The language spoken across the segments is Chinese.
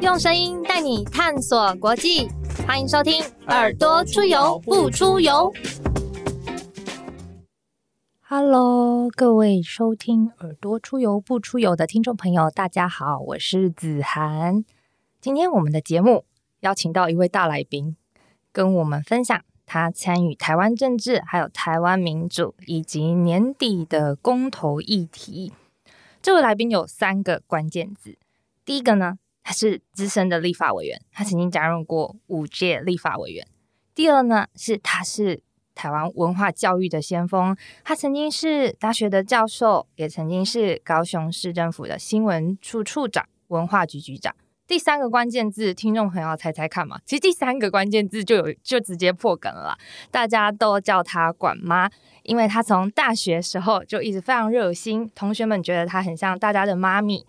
用声音带你探索国际，欢迎收听《耳朵出游不出游》。Hello，各位收听《耳朵出游不出游》的听众朋友，大家好，我是子涵。今天我们的节目邀请到一位大来宾，跟我们分享他参与台湾政治、还有台湾民主以及年底的公投议题。这位来宾有三个关键字，第一个呢，他是资深的立法委员，他曾经担任过五届立法委员；第二呢，是他是。台湾文化教育的先锋，他曾经是大学的教授，也曾经是高雄市政府的新闻处处长、文化局局长。第三个关键字，听众朋友猜猜看嘛？其实第三个关键字就有就直接破梗了，大家都叫他管妈，因为他从大学时候就一直非常热心，同学们觉得他很像大家的妈咪。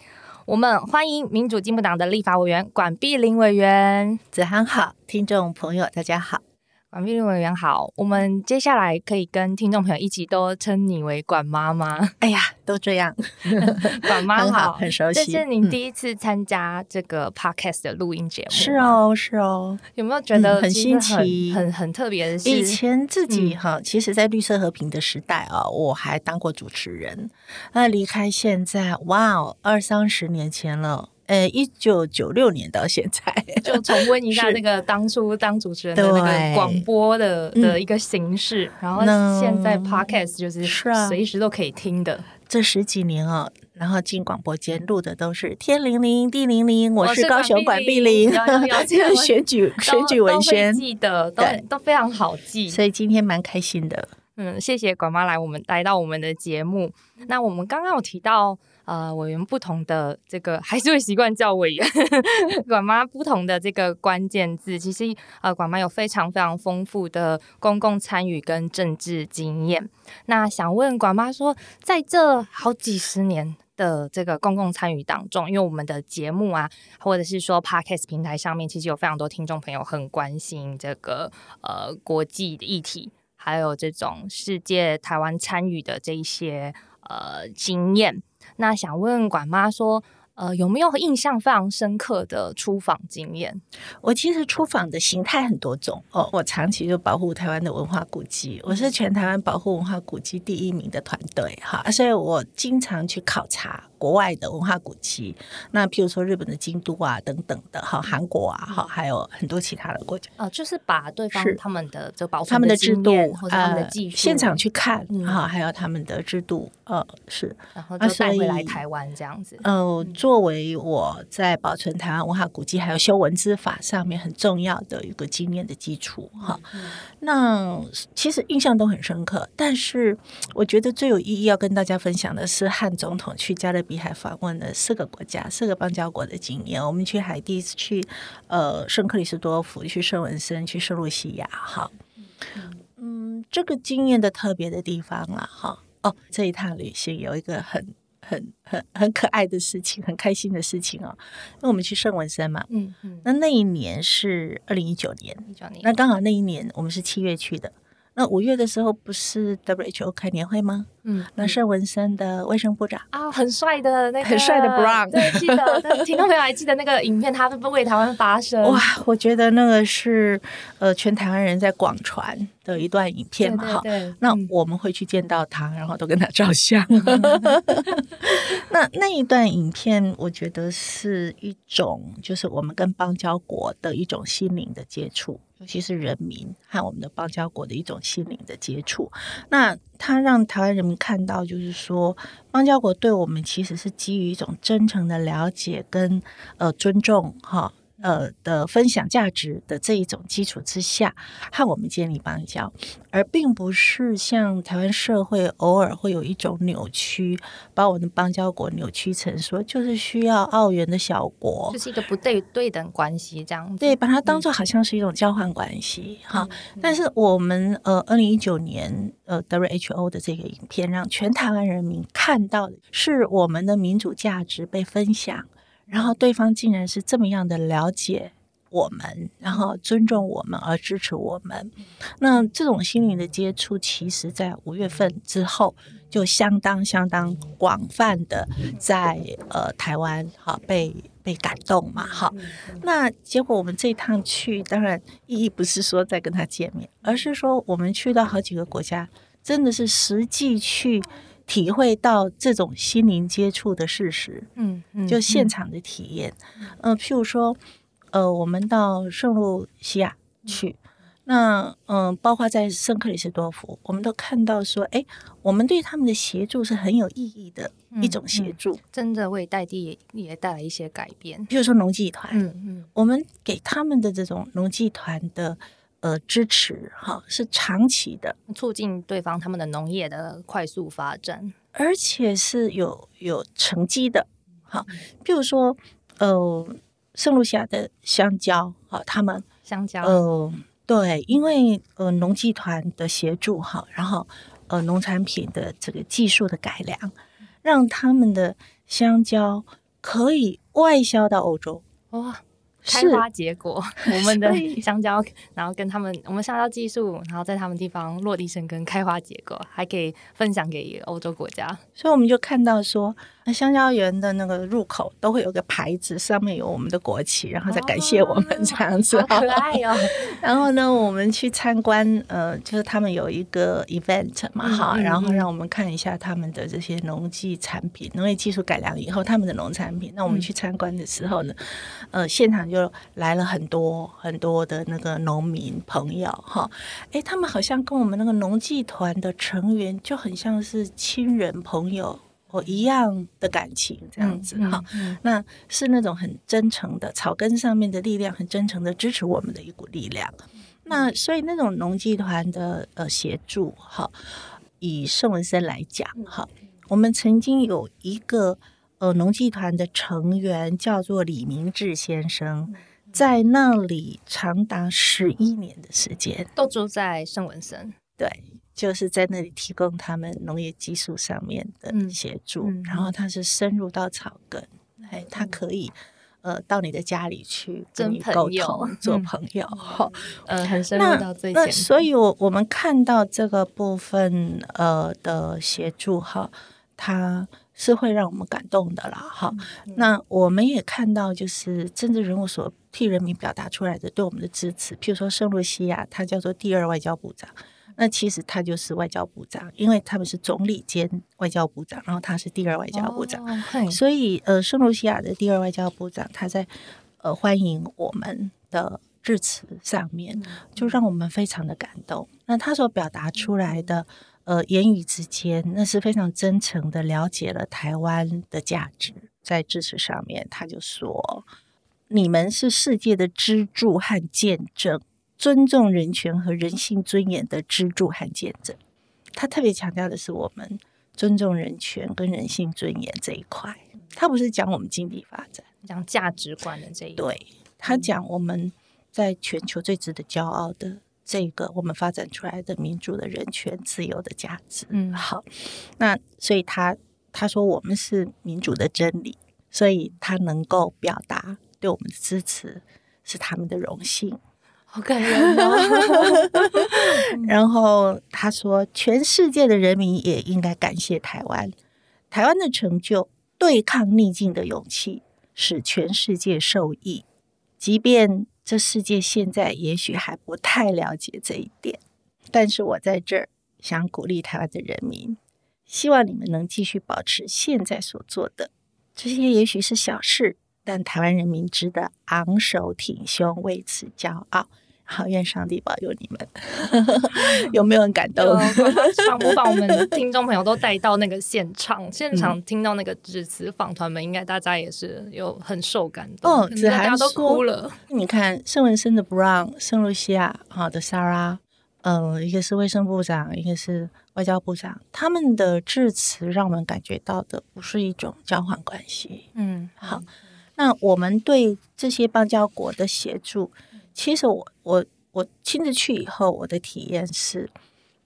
我们欢迎民主进步党的立法委员管碧玲委员，子涵好，听众朋友大家好。管碧玲委员好，我们接下来可以跟听众朋友一起都称你为管妈妈？哎呀，都这样，管妈好，很熟悉。这是您第一次参加这个 podcast 的录音节目，是哦，是哦。有没有觉得很新奇、很很特别的？以前自己哈，其实，在绿色和平的时代啊，我还当过主持人。那离开现在，哇哦，二三十年前了。呃，一九九六年到现在，就重温一下那个当初当主持人的那个广播的的一个形式，然后现在 podcast 就是随时都可以听的。这十几年哦，然后进广播间录的都是天灵灵地灵灵，我是高雄管碧玲，选举选举文宣记得都都非常好记，所以今天蛮开心的。嗯，谢谢管妈来我们来到我们的节目。那我们刚刚有提到。呃，委员不同的这个还是会习惯叫委员 管妈不同的这个关键字，其实呃，管妈有非常非常丰富的公共参与跟政治经验。那想问管妈说，在这好几十年的这个公共参与当中，因为我们的节目啊，或者是说 Podcast 平台上面，其实有非常多听众朋友很关心这个呃国际的议题，还有这种世界台湾参与的这一些呃经验。那想问管妈说，呃，有没有印象非常深刻的出访经验？我其实出访的形态很多种哦，我长期就保护台湾的文化古迹，我是全台湾保护文化古迹第一名的团队哈，所以我经常去考察。国外的文化古迹，那譬如说日本的京都啊等等的，哈，韩国啊，哈，还有很多其他的国家，哦，就是把对方他们的这个保他们的制度或者他们的技术。现场去看，哈，还有他们的制度，呃，是，然后就带回来台湾这样子。呃，作为我在保存台湾文化古迹还有修文字法上面很重要的一个经验的基础，哈，那其实印象都很深刻。但是我觉得最有意义要跟大家分享的是汉总统去加勒。比海访问了四个国家、四个邦交国的经验。我们去海地，去呃圣克里斯多夫，去圣文森，去圣露西亚。哈，嗯，这个经验的特别的地方了，哈哦，这一趟旅行有一个很很很很可爱的事情，很开心的事情哦。因为我们去圣文森嘛，嗯嗯，那那一年是二零一九年，一九年，那刚好那一年我们是七月去的。那五月的时候不是 WHO 开年会吗？嗯，那是文森的卫生部长啊，很帅的那个，很帅的 Brown，对，记得，听众朋友还记得那个影片，他为台湾发声。哇，我觉得那个是呃，全台湾人在广传的一段影片嘛，哈。那我们会去见到他，然后都跟他照相。那那一段影片，我觉得是一种，就是我们跟邦交国的一种心灵的接触。尤其是人民和我们的邦交国的一种心灵的接触，那它让台湾人民看到，就是说邦交国对我们其实是基于一种真诚的了解跟呃尊重，哈。呃的分享价值的这一种基础之下，和我们建立邦交，而并不是像台湾社会偶尔会有一种扭曲，把我们的邦交国扭曲成说就是需要澳元的小国，就是一个不对对等关系这样子，对，把它当做好像是一种交换关系哈。但是我们呃，二零一九年呃 WHO 的这个影片，让全台湾人民看到的是我们的民主价值被分享。然后对方竟然是这么样的了解我们，然后尊重我们而支持我们。那这种心灵的接触，其实在五月份之后就相当相当广泛的在呃台湾哈被被感动嘛哈。那结果我们这一趟去，当然意义不是说再跟他见面，而是说我们去到好几个国家，真的是实际去体会到这种心灵接触的事实。嗯嗯，就现场的体验，嗯、譬如说，呃，我们到圣路西亚去，那嗯、包括在圣克里斯多夫，我们都看到说，哎，我们对他们的协助是很有意义的一种协助。真的为在地也也带来一些改变。譬如说农技团，嗯嗯我们给他们的这种农技团的呃支持，哈，是长期的，促进对方他们的农业的快速发展。而且是有有成绩的。哈，譬如说，呃，圣露西亚的香蕉，哈，他们香蕉，呃，对，因为呃农技团的协助哈，然后呃农产品的这个技术的改良，让他们的香蕉可以外销到欧洲。哇，开花结果，我们的香蕉，然后跟他们，我们香蕉技术，然后在他们地方落地生根，开花结果，还可以分享给欧洲国家。所以我们就看到说，那香蕉园的那个入口都会有个牌子，上面有我们的国旗，然后再感谢我们这样子。好可爱哦！然后呢，我们去参观，呃，就是他们有一个 event 嘛，哈、然后让我们看一下他们的这些农技产品、农业技术改良以后他们的农产品。那我们去参观的时候呢，呃，现场就来了很多很多的那个农民朋友，哈，哎，他们好像跟我们那个农技团的成员就很像是亲人朋友。哦，一样的感情这样子哈、嗯那是那种很真诚的草根上面的力量，很真诚的支持我们的一股力量。那所以那种农技团的呃协助哈，以宋文生来讲哈，我们曾经有一个呃农技团的成员叫做李明志先生，在那里长达十一年的时间，都住在圣文森。对，就是在那里提供他们农业技术上面的嗯协助，嗯然后他是深入到草根，哎，他可以呃到你的家里去跟你沟通，做嗯朋友哈。呃，很深入到最前那所以我，我们看到这个部分呃的协助哈，它是会让我们感动的啦哈。嗯那我们也看到，就是政治人物所替人民表达出来的对我们的支持，譬如说圣露西亚，他叫做第二外交部长。那其实他就是外交部长，因为他们是总理兼外交部长，然后他是第二外交部长。所以，呃，圣露西亚的第二外交部长他在呃欢迎我们的致辞上面，就让我们非常的感动。那他所表达出来的呃言语之间，那是非常真诚的了解了台湾的价值。在致辞上面，他就说：“你们是世界的支柱和见证，尊重人权和人性尊严的支柱和见证。”他特别强调的是我们尊重人权跟人性尊严这一块。他不是讲我们经济发展，讲价值观的这一对他讲我们在全球最值得骄傲的这个我们发展出来的民主的人权、自由的价值。嗯好，那所以他他说我们是民主的真理，所以他能够表达对我们的支持是他们的荣幸。好感人哦。然后他说，全世界的人民也应该感谢台湾，台湾的成就，对抗逆境的勇气，使全世界受益。即便这世界现在也许还不太了解这一点，但是我在这儿想鼓励台湾的人民，希望你们能继续保持现在所做的，这些也许是小事，但台湾人民值得昂首挺胸，为此骄傲。好，愿上帝保佑你们。有没有很感动？想不把我们的 听众朋友都带到那个现场，现场听到那个致辞访团们，应该大家也是有很受感动，哦子涵都哭了。你看圣文森的 Brown、圣露西亚好的 Sarah，呃，一个是卫生部长，一个是外交部长，他们的致辞让我们感觉到的不是一种交换关系。嗯，好，那我们对这些邦交国的协助，其实我我我亲自去以后，我的体验是，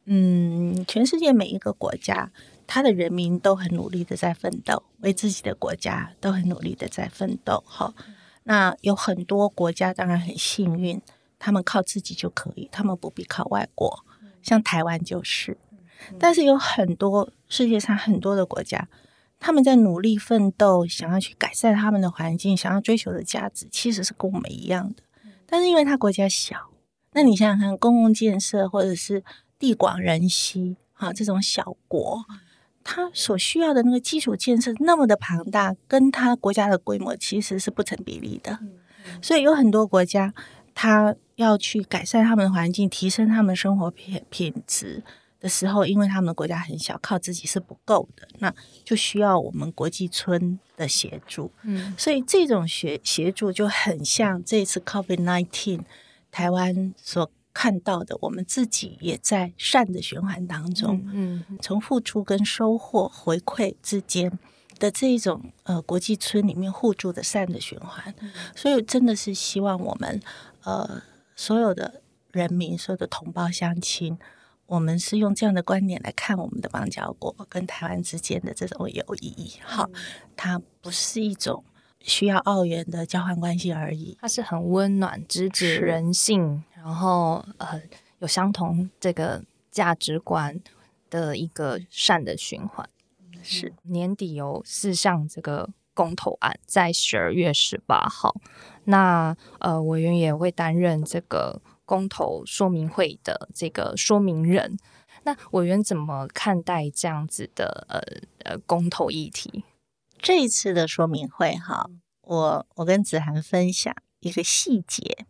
嗯，全世界每一个国家，他的人民都很努力的在奋斗，为自己的国家都很努力的在奋斗。哈，那有很多国家当然很幸运，他们靠自己就可以，他们不必靠外国，像台湾就是。但是有很多世界上很多的国家，他们在努力奋斗，想要去改善他们的环境，想要追求的价值，其实是跟我们一样的。但是因为它国家小，那你想想看，公共建设或者是地广人稀，哈，这种小国，它所需要的那个基础建设那么的庞大，跟它国家的规模其实是不成比例的。所以有很多国家，它要去改善他们的环境，提升他们的生活品品质。的时候，因为他们的国家很小，靠自己是不够的，那就需要我们国际村的协助。嗯，所以这种协协助就很像这次 COVID nineteen 台湾所看到的，我们自己也在善的循环当中，嗯，从付出跟收获回馈之间的这一种呃国际村里面互助的善的循环。所以真的是希望我们呃所有的人民，所有的同胞乡亲。我们是用这样的观点来看我们的邦交国跟台湾之间的这种友谊，好，它不是一种需要澳元的交换关系而已，它是很温暖、直指人性，然后呃有相同这个价值观的一个善的循环。是。年底有四项这个公投案，在十二月十八号，那呃委员也会担任这个。公投说明会的这个说明人，那委员怎么看待这样子的呃呃公投议题？这一次的说明会哈，我我跟子涵分享一个细节，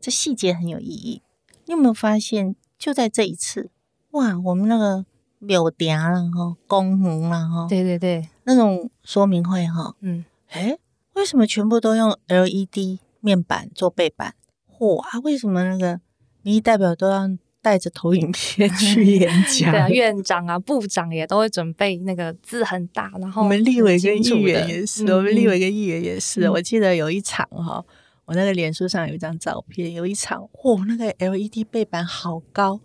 这细节很有意义。你有没有发现，就在这一次，哇，我们那个柳店了哈，公红了哈，对对对，那种说明会哈，嗯，诶，为什么全部都用 LED 面板做背板？哇，为什么那个民意代表都要带着投影片 去演讲？对啊，院长啊、部长也都会准备那个字很大，然后我们立委跟议员也是，我们立委跟议员也是。我记得有一场哈，我那个脸书上有一张照片，有一场，哇，那个 LED 背板好高，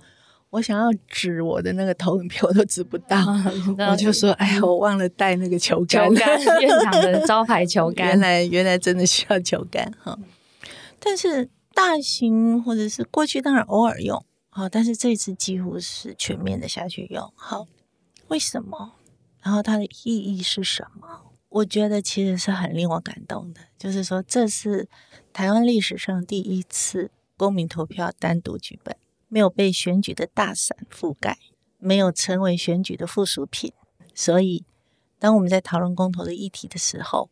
我想要指我的那个投影片，我都指不到，我就说，哎呀，我忘了带那个球杆，球杆，院长的招牌球杆，原来原来真的需要球杆哈，但是。大型或者是过去当然偶尔用好，但是这次几乎是全面的下去用好。为什么？然后它的意义是什么？我觉得其实是很令我感动的，就是说这是台湾历史上第一次公民投票单独举办，没有被选举的大伞覆盖，没有成为选举的附属品。所以，当我们在讨论公投的议题的时候，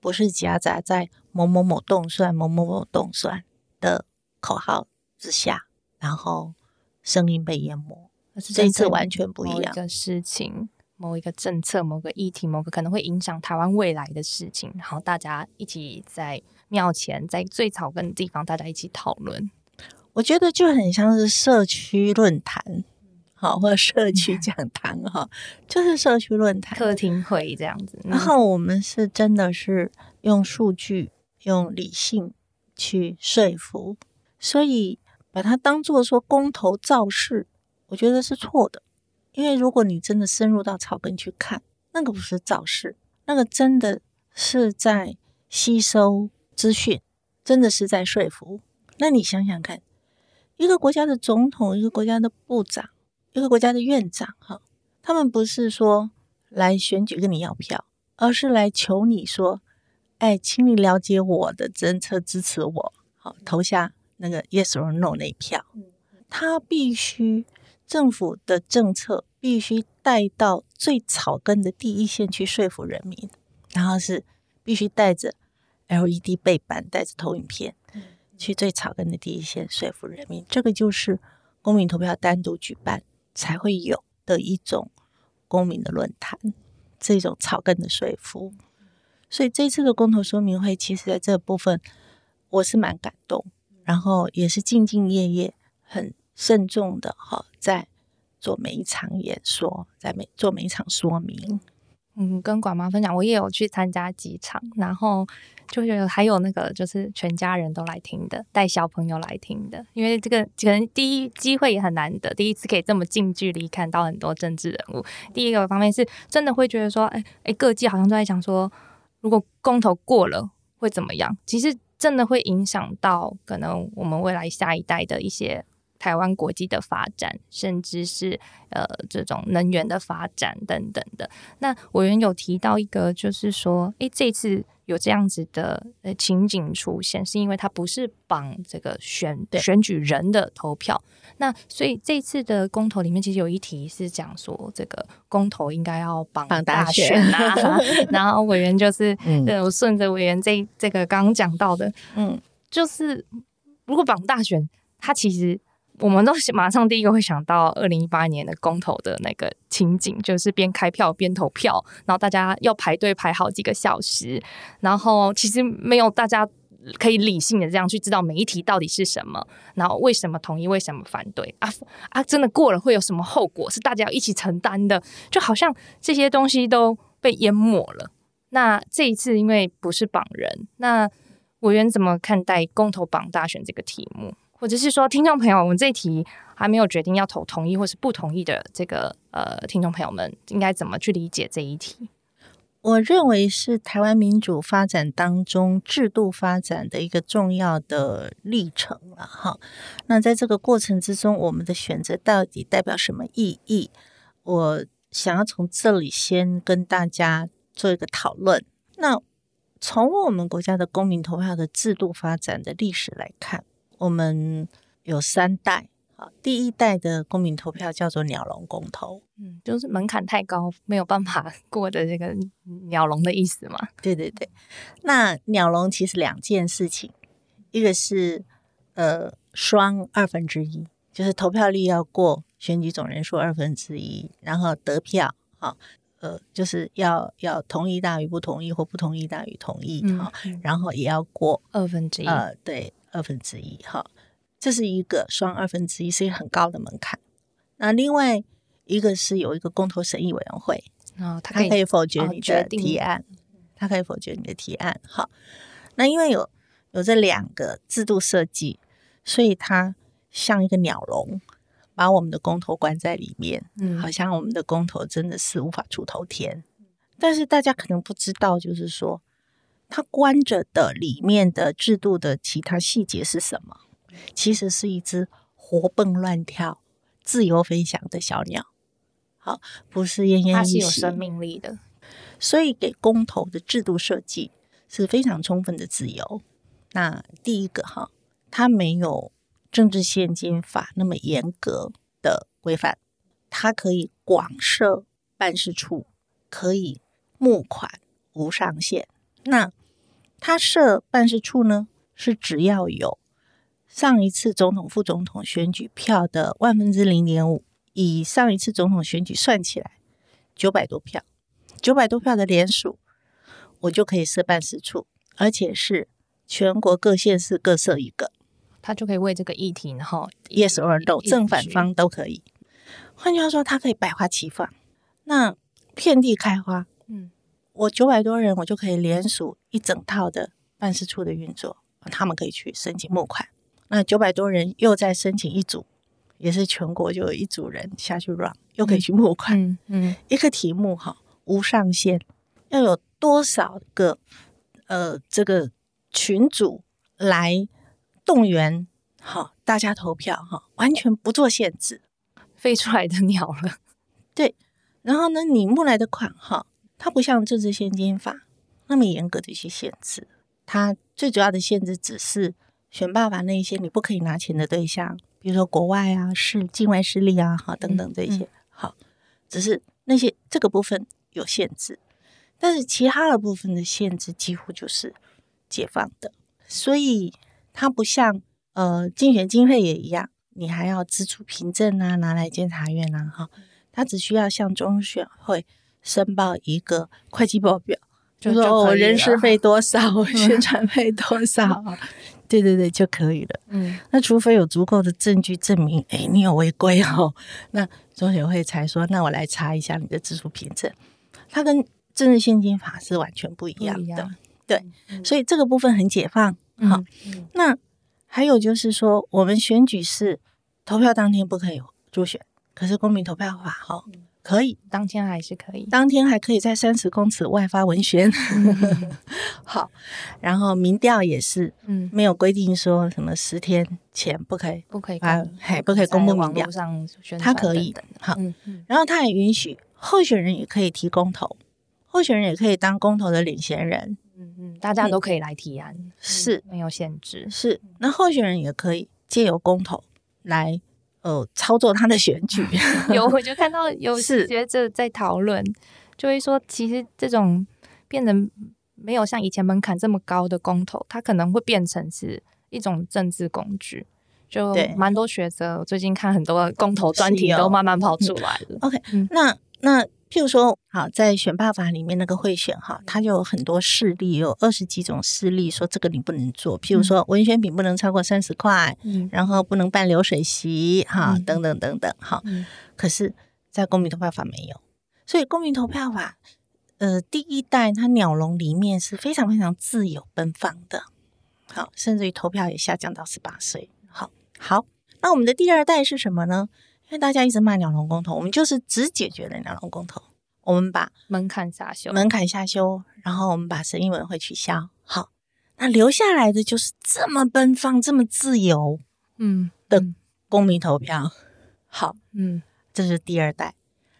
不是夹杂在某某某动算、某某某动算。的口号之下，然后声音被淹没。这一次完全不一样的事情，某一个政策、某个议题、某个可能会影响台湾未来的事情，然后大家一起在庙前，在最草根的地方，大家一起讨论。我觉得就很像是社区论坛，好，或者社区讲堂，哈，就是社区论坛、客厅会这样子。然后我们是真的是用数据、用理性。去说服，所以把它当做说公投造势，我觉得是错的。因为如果你真的深入到草根去看，那个不是造势，那个真的是在吸收资讯，真的是在说服。那你想想看，一个国家的总统，一个国家的部长，一个国家的院长，哈，他们不是说来选举跟你要票，而是来求你说。哎，请你了解我的政策，支持我，好投下那个 yes or no 那一票。他必须政府的政策必须带到最草根的第一线去说服人民，然后是必须带着 LED 背板，带着投影片去最草根的第一线说服人民。这个就是公民投票单独举办才会有的一种公民的论坛，这种草根的说服。所以这次的公投说明会，其实在这部分我是蛮感动，然后也是兢兢业业、很慎重的哈，在做每一场演说，在每做每一场说明。嗯，跟管妈分享，我也有去参加几场，然后就觉得还有那个就是全家人都来听的，带小朋友来听的，因为这个可能第一机会也很难得，第一次可以这么近距离看到很多政治人物。第一个方面是真的会觉得说，哎哎，各界好像都在讲说。如果公投过了，会怎么样？其实真的会影响到可能我们未来下一代的一些台湾国际的发展，甚至是呃这种能源的发展等等的。那委员有提到一个，就是说，诶，这次。有这样子的呃情景出现，是因为它不是绑这个选选举人的投票。那所以这次的公投里面，其实有一题是讲说，这个公投应该要绑大选啊。然后委员就是，嗯，我顺着委员这这个刚刚讲到的，嗯，就是如果绑大选，它其实。我们都马上第一个会想到二零一八年的公投的那个情景，就是边开票边投票，然后大家要排队排好几个小时，然后其实没有大家可以理性的这样去知道每一题到底是什么，然后为什么同意，为什么反对啊啊，真的过了会有什么后果，是大家要一起承担的，就好像这些东西都被淹没了。那这一次因为不是绑人，那委员怎么看待公投绑大选这个题目？或者是说，听众朋友，我们这一题还没有决定要投同意或是不同意的这个呃，听众朋友们应该怎么去理解这一题？我认为是台湾民主发展当中制度发展的一个重要的历程了哈。那在这个过程之中，我们的选择到底代表什么意义？我想要从这里先跟大家做一个讨论。那从我们国家的公民投票的制度发展的历史来看。我们有三代好，第一代的公民投票叫做鸟笼公投，嗯，就是门槛太高，没有办法过的这个鸟笼的意思嘛。对对对，那鸟笼其实两件事情，一个是呃双二分之一，就是投票率要过选举总人数二分之一，然后得票啊，呃，就是要要同意大于不同意或不同意大于同意哈，然后也要过二分之一，呃，对。二分之一，哈，这是一个双二分之一，是一个很高的门槛。那另外一个是有一个公投审议委员会，哦，他可以否决你的提案，他可以否决你的提案。好，那因为有有这两个制度设计，所以它像一个鸟笼，把我们的公投关在里面，嗯，好像我们的公投真的是无法出头天。但是大家可能不知道，就是说。它关着的里面的制度的其他细节是什么？其实是一只活蹦乱跳、自由飞翔的小鸟。好，不是奄奄一息，它是有生命力的。所以给公投的制度设计是非常充分的自由。那第一个哈，它没有政治现金法那么严格的规范，它可以广设办事处，可以募款无上限。那他设办事处呢，是只要有上一次总统、副总统选举票的万分之零点五，以上一次总统选举算起来九百多票，九百多票的连署，我就可以设办事处，而且是全国各县市各设一个，他就可以为这个议题，然后 yes or no 正反方都可以。换句话说，它可以百花齐放，那遍地开花。我九百多人，我就可以联署一整套的办事处的运作，他们可以去申请募款。那九百多人又再申请一组，也是全国就有一组人下去 run，又可以去募款。嗯，一个题目哈无上限，要有多少个呃这个群组来动员好大家投票哈，完全不做限制，飞出来的鸟了。对，然后呢，你募来的款哈。它不像政治现金法那么严格的一些限制，它最主要的限制只是选罢法那一些你不可以拿钱的对象，比如说国外啊、是境外势力啊、哈等等这些，好，只是那些这个部分有限制，但是其他的部分的限制几乎就是解放的，所以它不像呃竞选经费也一样，你还要支出凭证啊，拿来监察院啊，哈，它只需要向中选会。申报一个会计报表，就说我人事费多少，我宣传费多少，对对对就可以了。嗯，那除非有足够的证据证明，哎，你有违规哦，那中选会才说，那我来查一下你的支出凭证。它跟政治现金法是完全不一样的，对，所以这个部分很解放。好，那还有就是说，我们选举是投票当天不可以助选，可是公民投票法哈。可以，当天还是可以，当天还可以在三十公尺外发文宣。好，然后民调也是嗯，没有规定说什么十天前不可以不可以啊还，不可以公布民调，上宣传它可以好。嗯嗯。然后他也允许候选人也可以提公投，候选人也可以当公投的领衔人，嗯嗯，大家都可以来提案，嗯。是。没有限制。是，那候选人也可以借由公投来呃操作他的选举，有，我就看到 有学者在讨论，就会说，其实这种变成没有像以前门槛这么高的公投，它可能会变成是一种政治工具。就蛮多学者，我最近看很多公投专题都慢慢跑出来了。OK，、嗯那那譬如说，好，在选罢法里面那个贿选哈，它就有很多事例，有二十几种事例，说这个你不能做，譬如说文宣品不能超过三十块，嗯。然后不能办流水席哈，嗯。等等等等哈。嗯。可是，在公民投票法没有，所以公民投票法，呃，第一代它鸟笼里面是非常非常自由奔放的，好，甚至于投票也下降到十八岁。好，好，那我们的第二代是什么呢？因为大家一直骂鸟笼公投，我们就是只解决了鸟笼公投，我们把门槛下修，门槛下修，然后我们把审议委员会取消。好，那留下来的就是这么奔放、这么自由嗯的嗯公民投票。好，嗯这是第二代，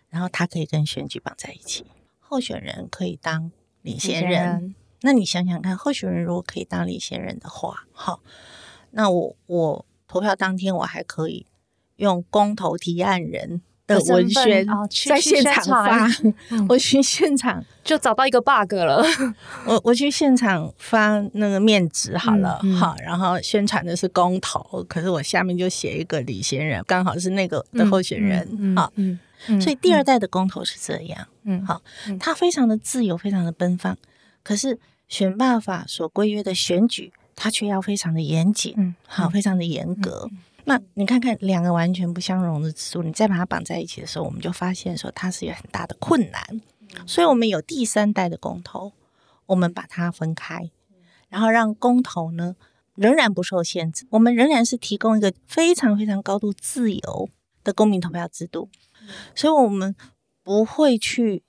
然后他可以跟选举绑在一起，候选人可以当领先人。那你想想看，候选人如果可以当领先人的话，好，那我我投票当天我还可以用公投提案人的文宣在现场发 我去现场，就找到一个 bug 了。我我去现场发那个面纸好了，嗯嗯好，然后宣传的是公投，可是我下面就写一个李贤人，刚好是那个的候选人，好，嗯，嗯所以第二代的公投是这样。嗯好嗯它非常的自由，非常的奔放。可是选罢法所规约的选举，他却要非常的严谨，嗯好，非常的严格。那你看看两个完全不相容的制度，你再把它绑在一起的时候，我们就发现说它是有很大的困难。所以我们有第三代的公投，我们把它分开，然后让公投呢仍然不受限制，我们仍然是提供一个非常非常高度自由的公民投票制度。所以我们不会去，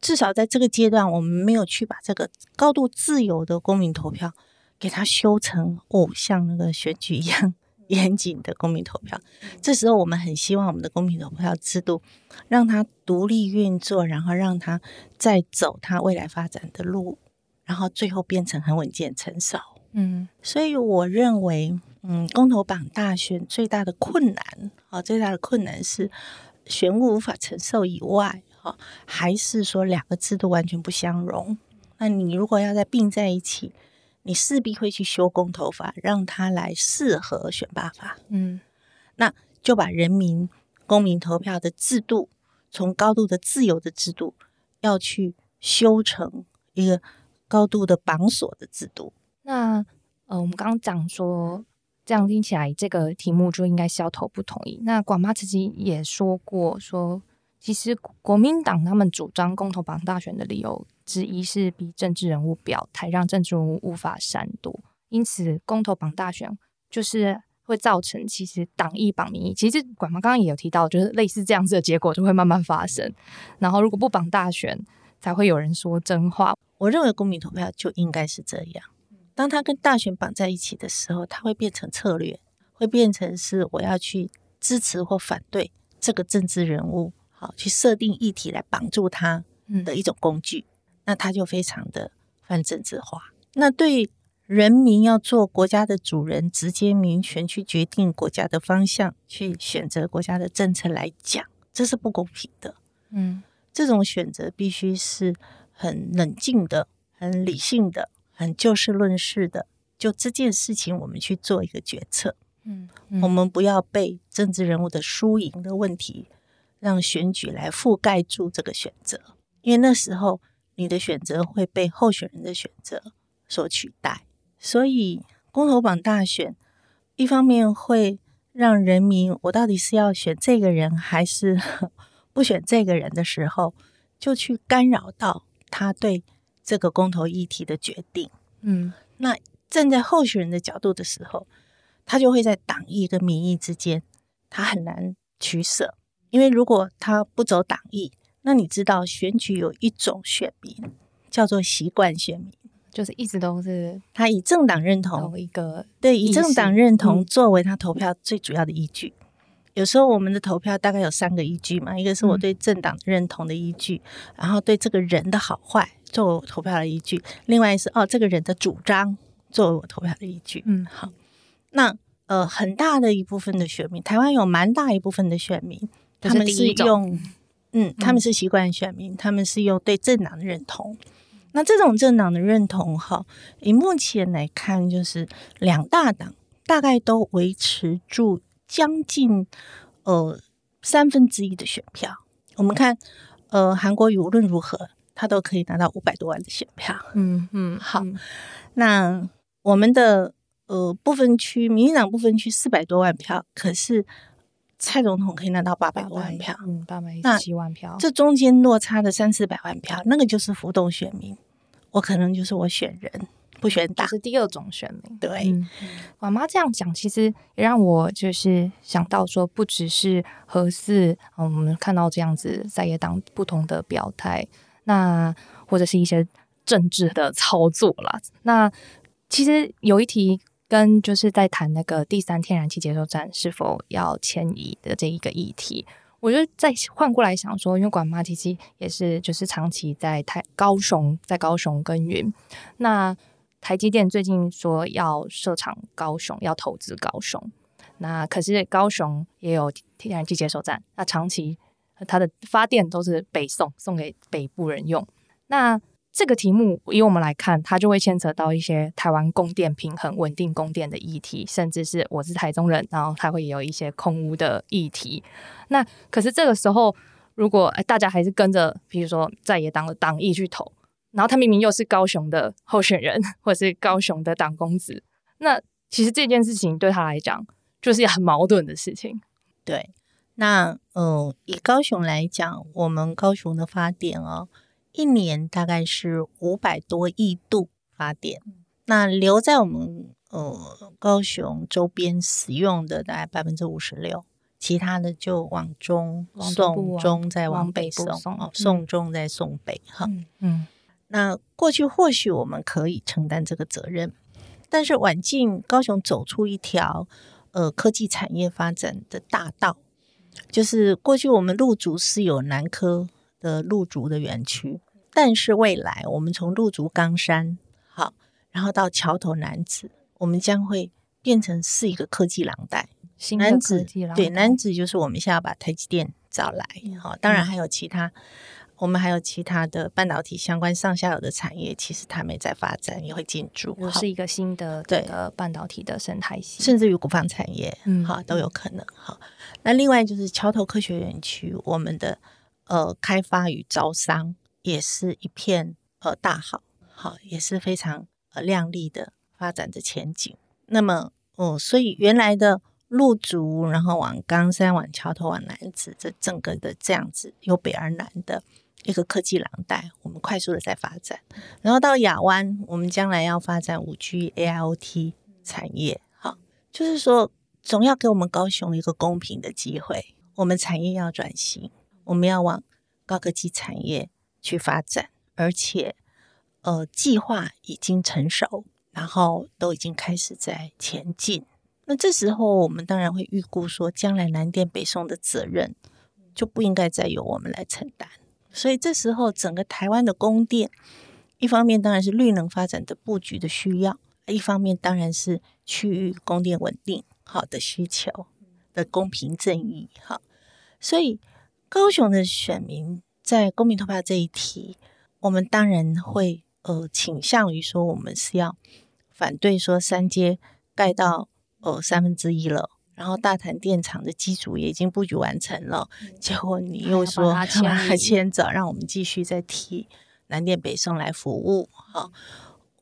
至少在这个阶段，我们没有去把这个高度自由的公民投票给它修成偶，像那个选举一样严谨的公民投票。这时候，我们很希望我们的公民投票制度让它独立运作，然后让它再走它未来发展的路，然后最后变成很稳健成熟。嗯所以我认为，嗯，公投榜大选最大的困难啊，最大的困难是选务无法承受以外，哈、还是说两个制度完全不相容。那你如果要再并在一起，你势必会去修公投法，让它来适合选罢法，嗯那就把人民公民投票的制度从高度的自由的制度，要去修成一个高度的绑锁的制度。那呃，我们刚刚讲说，这样听起来这个题目就应该是要投不同意。那广妈自己也说过说，其实国民党他们主张公投绑大选的理由之一是逼政治人物表态，让政治人物无法闪躲。因此，公投绑大选就是会造成其实党意绑民意。其实管妈刚刚也有提到，就是类似这样子的结果就会慢慢发生。然后，如果不绑大选，才会有人说真话。我认为公民投票就应该是这样。当它跟大选绑在一起的时候，它会变成策略，会变成是我要去支持或反对这个政治人物，好去设定议题来绑住他嗯的一种工具。那他就非常的泛政治化。那对人民要做国家的主人，直接民权去决定国家的方向，去选择国家的政策来讲，这是不公平的。嗯这种选择必须是很冷静的、很理性的、很就事论事的，就这件事情我们去做一个决策。嗯，我们不要被政治人物的输赢的问题，让选举来覆盖住这个选择，因为那时候你的选择会被候选人的选择所取代。所以公投榜大选，一方面会让人民我到底是要选这个人还是 不选这个人的时候，就去干扰到他对这个公投议题的决定。嗯那站在候选人的角度的时候，他就会在党意跟民意之间，他很难取舍。因为如果他不走党意，那你知道选举有一种选民叫做习惯选民，就是一直都是他以政党认同有一个对以政党识认同嗯。作为他投票最主要的依据。有时候我们的投票大概有三个依据嘛，一个是我嗯。对政党认同的依据，然后对这个人的好坏作为我投票的依据，另外是哦这个人的主张作为我投票的依据。嗯好，那呃很大的一部分的选民，台湾有蛮大一部分的选民，他们是用 嗯，他们是习惯选民，他们是用对政党的认同。那这种政党的认同，哈，以目前来看，就是两大党大概都维持住将近呃三分之一的选票。我们看，呃，韩国瑜无论如何，他都可以拿到五百多万的选票。嗯嗯好嗯那我们的呃部分区，民进党部分区四百多万票，可是蔡总统可以拿到八百多万票。嗯八百一十七万票，这中间落差的三四百万票，那个就是浮动选民。我可能就是我选人不选党，就是第二种选民。对，嗯，妈妈这样讲，其实也让我就是想到说，不只是合适，嗯，我们看到这样子在野党不同的表态，那或者是一些政治的操作啦。那其实有一题跟就是在谈那个第三天然气接收站是否要迁移的这一个议题。我觉得再换过来想说，因为管妈其实也是就是长期在台高雄，在高雄耕耘，那台积电最近说要设厂高雄，要投资高雄。那可是高雄也有天然气接收站，那长期它的发电都是北送，送给北部人用。那这个题目以我们来看，它就会牵扯到一些台湾供电平衡、稳定供电的议题，甚至是我是台中人，然后它会有一些空屋的议题。那可是这个时候，如果大家还是跟着，比如说在野党的党意去投，然后他明明又是高雄的候选人，或是高雄的党公子，那其实这件事情对他来讲就是很矛盾的事情。对。那嗯，以高雄来讲，我们高雄的发电哦，一年大概是五百多亿度发电，那留在我们呃高雄周边使用的大概百分之五十六，其他的就往中往送，中再往往北送，北送哦，嗯送中再送北哈。嗯嗯那过去或许我们可以承担这个责任，但是晚近高雄走出一条呃科技产业发展的大道，就是过去我们入主是有南科的入竹的园区，但是未来我们从入竹冈山好，然后到桥头南子，我们将会变成是一个科技廊带。新南子对南子就是我们现在要把台积电找来，好、当然还有其他，我们还有其他的半导体相关上下游的产业，其实他们也在发展，也会进驻，好又是一个新的对这个半导体的生态系。甚至于国防产业，嗯好都有可能。好，那另外就是桥头科学园区，我们的呃开发与招商也是一片呃大好，好也是非常呃亮丽的发展的前景。那么哦、所以原来的路竹，然后往冈山、往桥头、往南子，这整个的这样子由北而南的一个科技廊带，我们快速的在发展。然后到亚湾，我们将来要发展五 G、AIoT 产业，好，就是说总要给我们高雄一个公平的机会。我们产业要转型，我们要往高科技产业去发展，而且呃，计划已经成熟，然后都已经开始在前进。那这时候，我们当然会预估说，将来南电北送的责任就不应该再由我们来承担。所以这时候，整个台湾的供电，一方面当然是绿能发展的布局的需要，一方面当然是区域供电稳定好的需求的公平正义哈。所以高雄的选民在公民投票这一题，我们当然会呃倾向于说，我们是要反对说三阶盖到呃三分之一了。然后大潭电厂的机组也已经布局完成了，结果你又说还迁移把它迁 走，让我们继续再替南电北送来服务。好，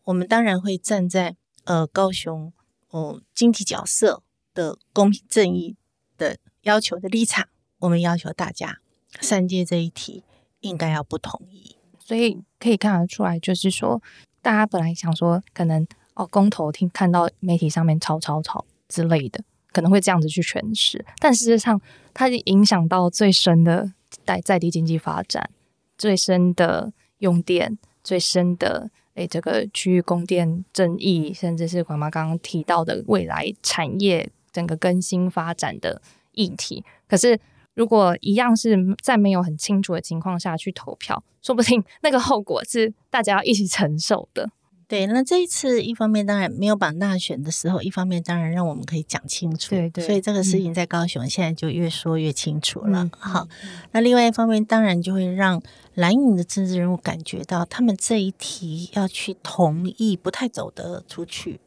我们当然会站在呃高雄哦、经济角色的公平正义的要求的立场，我们要求大家三阶这一题应该要不同意。所以可以看得出来，就是说，大家本来想说，可能哦，公投听看到媒体上面吵吵吵之类的，可能会这样子去诠释，但事实上，它影响到最深的在在地经济发展，最深的用电，最深的诶这个区域供电争议，甚至是管妈刚刚提到的未来产业整个更新发展的议题。可是如果一样是在没有很清楚的情况下去投票，说不定那个后果是大家要一起承受的。对，那这一次一方面当然没有绑大选的时候，一方面当然让我们可以讲清楚，对对，所以这个事情在高雄现在就越说越清楚了。好，那另外一方面当然就会让蓝营的政治人物感觉到，他们这一题要去同意不太走得出去。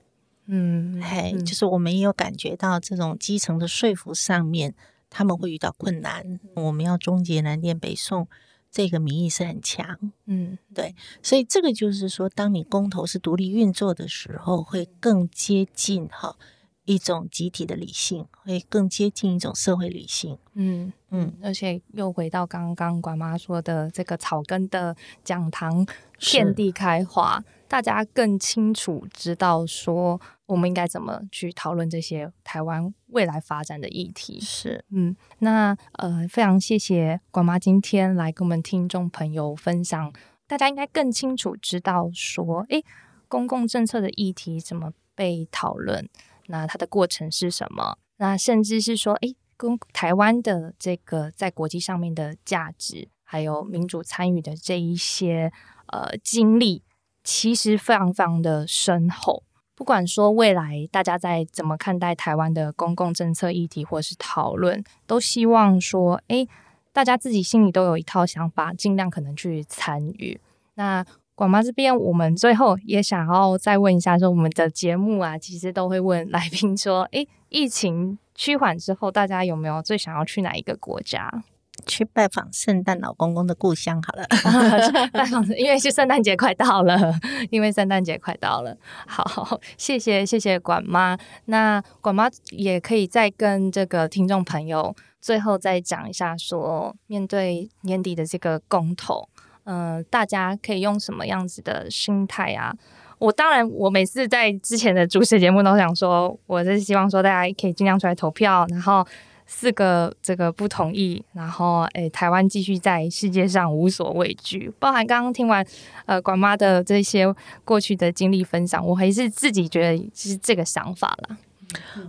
嗯，嘿，就是我们也有感觉到这种基层的说服上面，他们会遇到困难。我们要终结南电北宋。这个民意是很强，嗯，对，所以这个就是说，当你公投是独立运作的时候，会更接近哈一种集体的理性，会更接近一种社会理性，嗯嗯，而且又回到刚刚管妈说的这个草根的讲堂遍地开花。大家更清楚知道说，我们应该怎么去讨论这些台湾未来发展的议题。是，嗯，那呃，非常谢谢管妈今天来跟我们听众朋友分享。大家应该更清楚知道说，诶，公共政策的议题怎么被讨论？那它的过程是什么？那甚至是说，诶，公台湾的这个在国际上面的价值，还有民主参与的这一些呃经历。其实非常非常的深厚。不管说未来大家在怎么看待台湾的公共政策议题，或是讨论，都希望说，哎，大家自己心里都有一套想法，尽量可能去参与。那广妈这边，我们最后也想要再问一下，说我们的节目啊，其实都会问来宾说，哎，疫情趋缓之后，大家有没有最想要去哪一个国家？去拜访圣诞老公公的故乡好了，拜访，因为是圣诞节快到了，因为圣诞节快到了。好，谢谢谢谢管妈。那管妈也可以再跟这个听众朋友最后再讲一下，说面对年底的这个公投，嗯，大家可以用什么样子的心态啊？我当然，我每次在之前的主持节目都想说，我是希望说大家可以尽量出来投票，然后。四个这个不同意，然后诶，台湾继续在世界上无所畏惧。包含刚刚听完呃管妈的这些过去的经历分享，我还是自己觉得是这个想法了。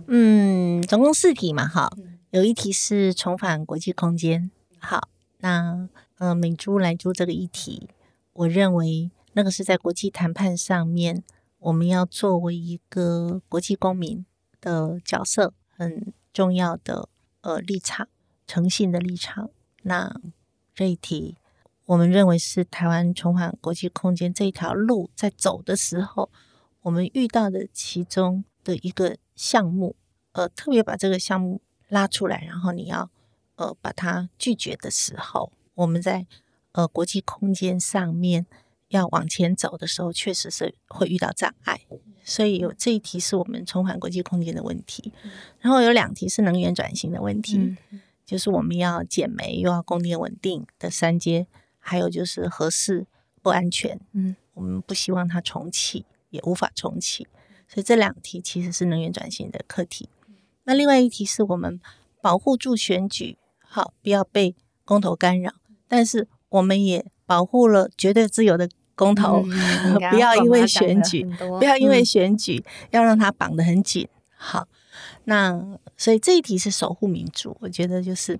嗯，总共四题嘛，哈，有一题是重返国际空间。好，那呃美珠来珠这个议题，我认为那个是在国际谈判上面，我们要作为一个国际公民的角色很重要的。呃，立场诚信的立场。那这一题，我们认为是台湾重返国际空间这一条路在走的时候，我们遇到的其中的一个项目，呃，特别把这个项目拉出来，然后你要呃把它拒绝的时候，我们在呃国际空间上面要往前走的时候，确实是会遇到障碍。所以有这一题是我们重返国际空间的问题，然后有两题是能源转型的问题，就是我们要减煤又要供电稳定的三阶，还有就是合适不安全，嗯，我们不希望它重启，也无法重启，所以这两题其实是能源转型的课题。那另外一题是我们保护住选举，好不要被公投干扰，但是我们也保护了绝对自由的。公投 不要因为选举，不要因为选举要让它绑得很紧。好，那所以这一题是守护民主。我觉得就是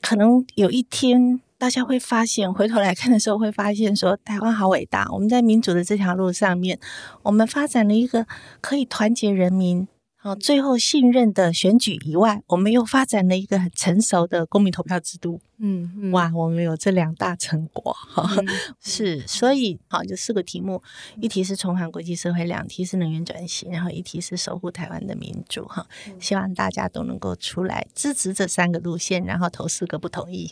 可能有一天大家会发现，回头来看的时候会发现，说台湾好伟大。我们在民主的这条路上面，我们发展了一个可以团结人民。哦，最后信任的选举以外，我们又发展了一个很成熟的公民投票制度。嗯，哇，我们有这两大成果哈。是，所以好，就四个题目，一题是重返国际社会，两题是能源转型，然后一题是守护台湾的民主哈。希望大家都能够出来支持这三个路线，然后投四个不同意。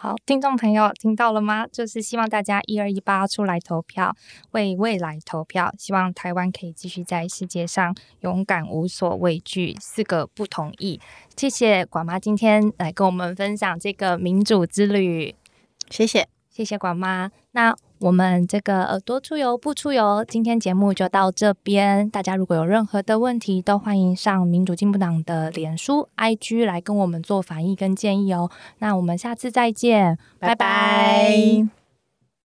好，听众朋友听到了吗？就是希望大家一二一八出来投票，为未来投票。希望台湾可以继续在世界上勇敢无所畏惧。四个不同意，谢谢广妈今天来跟我们分享这个民主之旅。谢谢，谢谢广妈。那。我们这个耳朵出游不出游，今天节目就到这边。大家如果有任何的问题，都欢迎上民主进步党的脸书、IG 来跟我们做反应跟建议哦。那我们下次再见，拜拜。